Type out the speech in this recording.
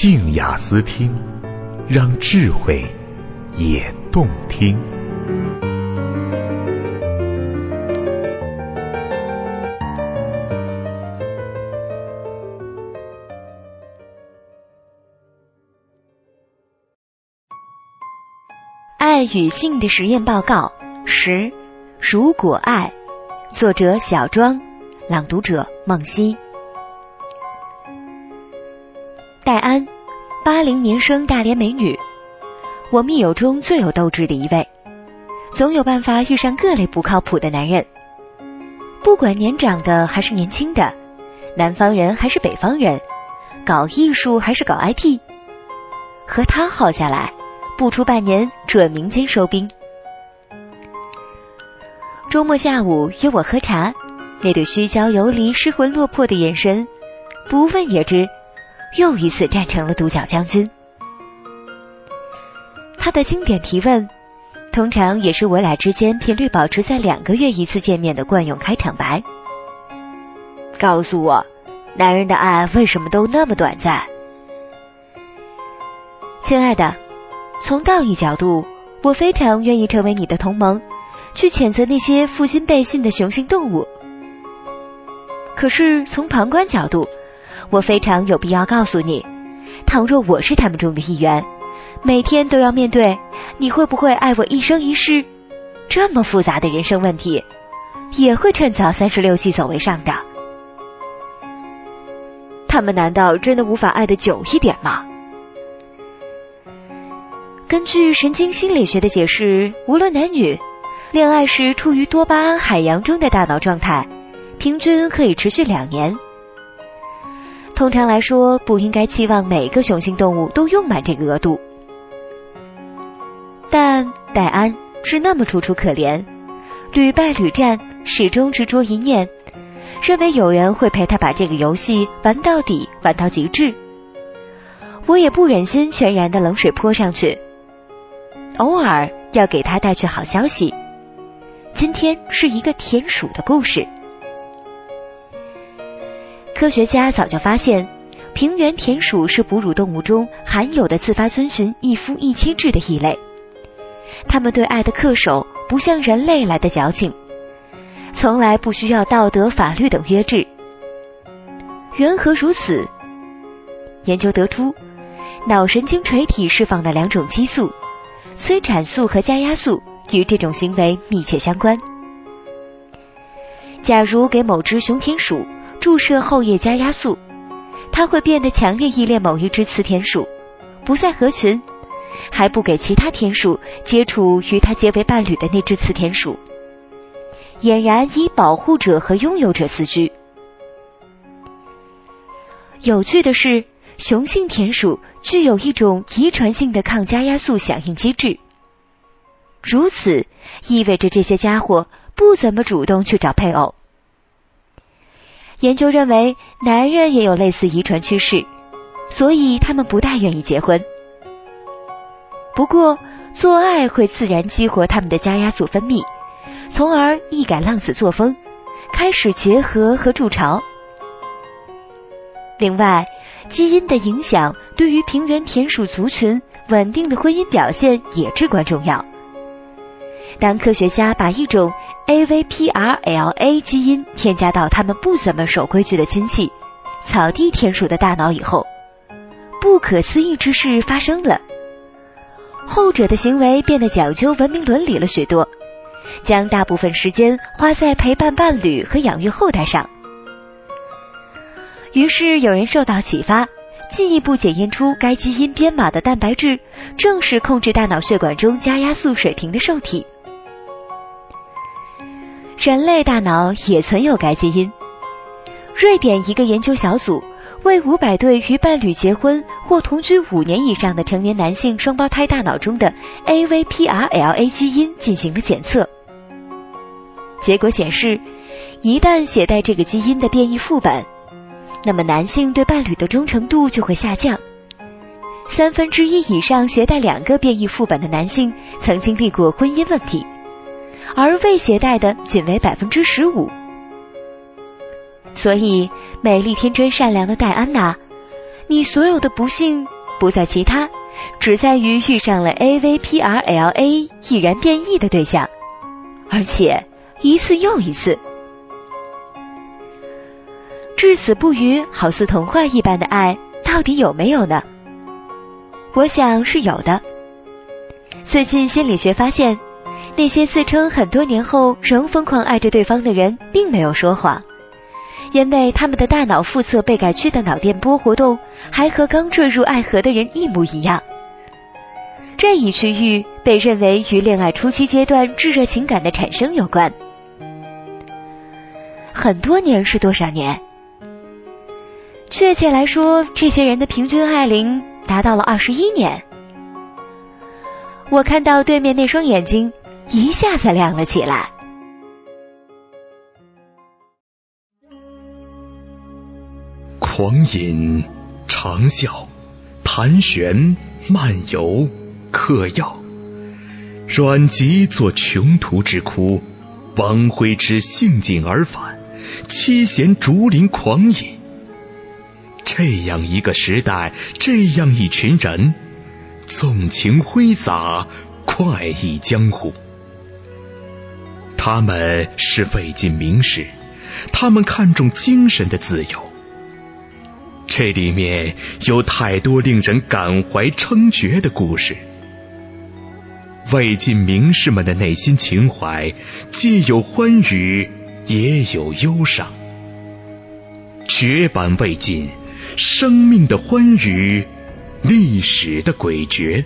静雅思听，让智慧也动听。爱与性的实验报告十：如果爱，作者小庄，朗读者梦溪。八零年生大连美女，我密友中最有斗志的一位，总有办法遇上各类不靠谱的男人，不管年长的还是年轻的，南方人还是北方人，搞艺术还是搞 IT，和他耗下来，不出半年准民间收兵。周末下午约我喝茶，那对虚焦游离、失魂落魄的眼神，不问也知。又一次站成了独角将军。他的经典提问，通常也是我俩之间频率保持在两个月一次见面的惯用开场白。告诉我，男人的爱为什么都那么短暂？亲爱的，从道义角度，我非常愿意成为你的同盟，去谴责那些负心背信的雄性动物。可是从旁观角度，我非常有必要告诉你，倘若我是他们中的一员，每天都要面对你会不会爱我一生一世这么复杂的人生问题，也会趁早三十六计走为上的。他们难道真的无法爱得久一点吗？根据神经心理学的解释，无论男女，恋爱时处于多巴胺海洋中的大脑状态，平均可以持续两年。通常来说，不应该期望每个雄性动物都用满这个额度。但戴安是那么楚楚可怜，屡败屡战，始终执着一念，认为有人会陪他把这个游戏玩到底，玩到极致。我也不忍心全然的冷水泼上去，偶尔要给他带去好消息。今天是一个田鼠的故事。科学家早就发现，平原田鼠是哺乳动物中罕有的自发遵循一夫一妻制的异类。它们对爱的恪守不像人类来的矫情，从来不需要道德、法律等约制。缘何如此？研究得出，脑神经垂体释放的两种激素——催产素和加压素，与这种行为密切相关。假如给某只雄田鼠，注射后叶加压素，它会变得强烈依恋某一只雌田鼠，不再合群，还不给其他田鼠接触与它结为伴侣的那只雌田鼠，俨然以保护者和拥有者自居。有趣的是，雄性田鼠具有一种遗传性的抗加压素响应机制，如此意味着这些家伙不怎么主动去找配偶。研究认为，男人也有类似遗传趋势，所以他们不大愿意结婚。不过，做爱会自然激活他们的加压素分泌，从而一改浪子作风，开始结合和筑巢。另外，基因的影响对于平原田鼠族群稳定的婚姻表现也至关重要。当科学家把一种 AVPRLA 基因添加到他们不怎么守规矩的亲戚草地田鼠的大脑以后，不可思议之事发生了。后者的行为变得讲究文明伦理了许多，将大部分时间花在陪伴伴侣和养育后代上。于是有人受到启发，进一步检验出该基因编码的蛋白质正是控制大脑血管中加压素水平的受体。人类大脑也存有该基因。瑞典一个研究小组为五百对与伴侣结婚或同居五年以上的成年男性双胞胎大脑中的 AVPRLA 基因进行了检测。结果显示，一旦携带这个基因的变异副本，那么男性对伴侣的忠诚度就会下降。三分之一以上携带两个变异副本的男性曾经历过婚姻问题。而未携带的仅为百分之十五，所以美丽、天真、善良的戴安娜，你所有的不幸不在其他，只在于遇上了 A V P R L A 易然变异的对象，而且一次又一次。至死不渝，好似童话一般的爱，到底有没有呢？我想是有的。最近心理学发现，那些自称很多年后仍疯狂爱着对方的人，并没有说谎。因为他们的大脑复测被改区的脑电波活动，还和刚坠入爱河的人一模一样。这一区域被认为与恋爱初期阶段炙热情感的产生有关。很多年是多少年？确切来说，这些人的平均爱龄达到了二十一年。我看到对面那双眼睛一下子亮了起来。狂饮、长啸、盘旋、漫游、嗑药，阮籍作穷途之哭，王徽之兴尽而返，七贤竹林狂饮。这样一个时代，这样一群人，纵情挥洒，快意江湖。他们是魏晋名士，他们看重精神的自由。这里面有太多令人感怀称绝的故事。魏晋名士们的内心情怀，既有欢愉，也有忧伤。绝版魏晋，生命的欢愉，历史的诡谲。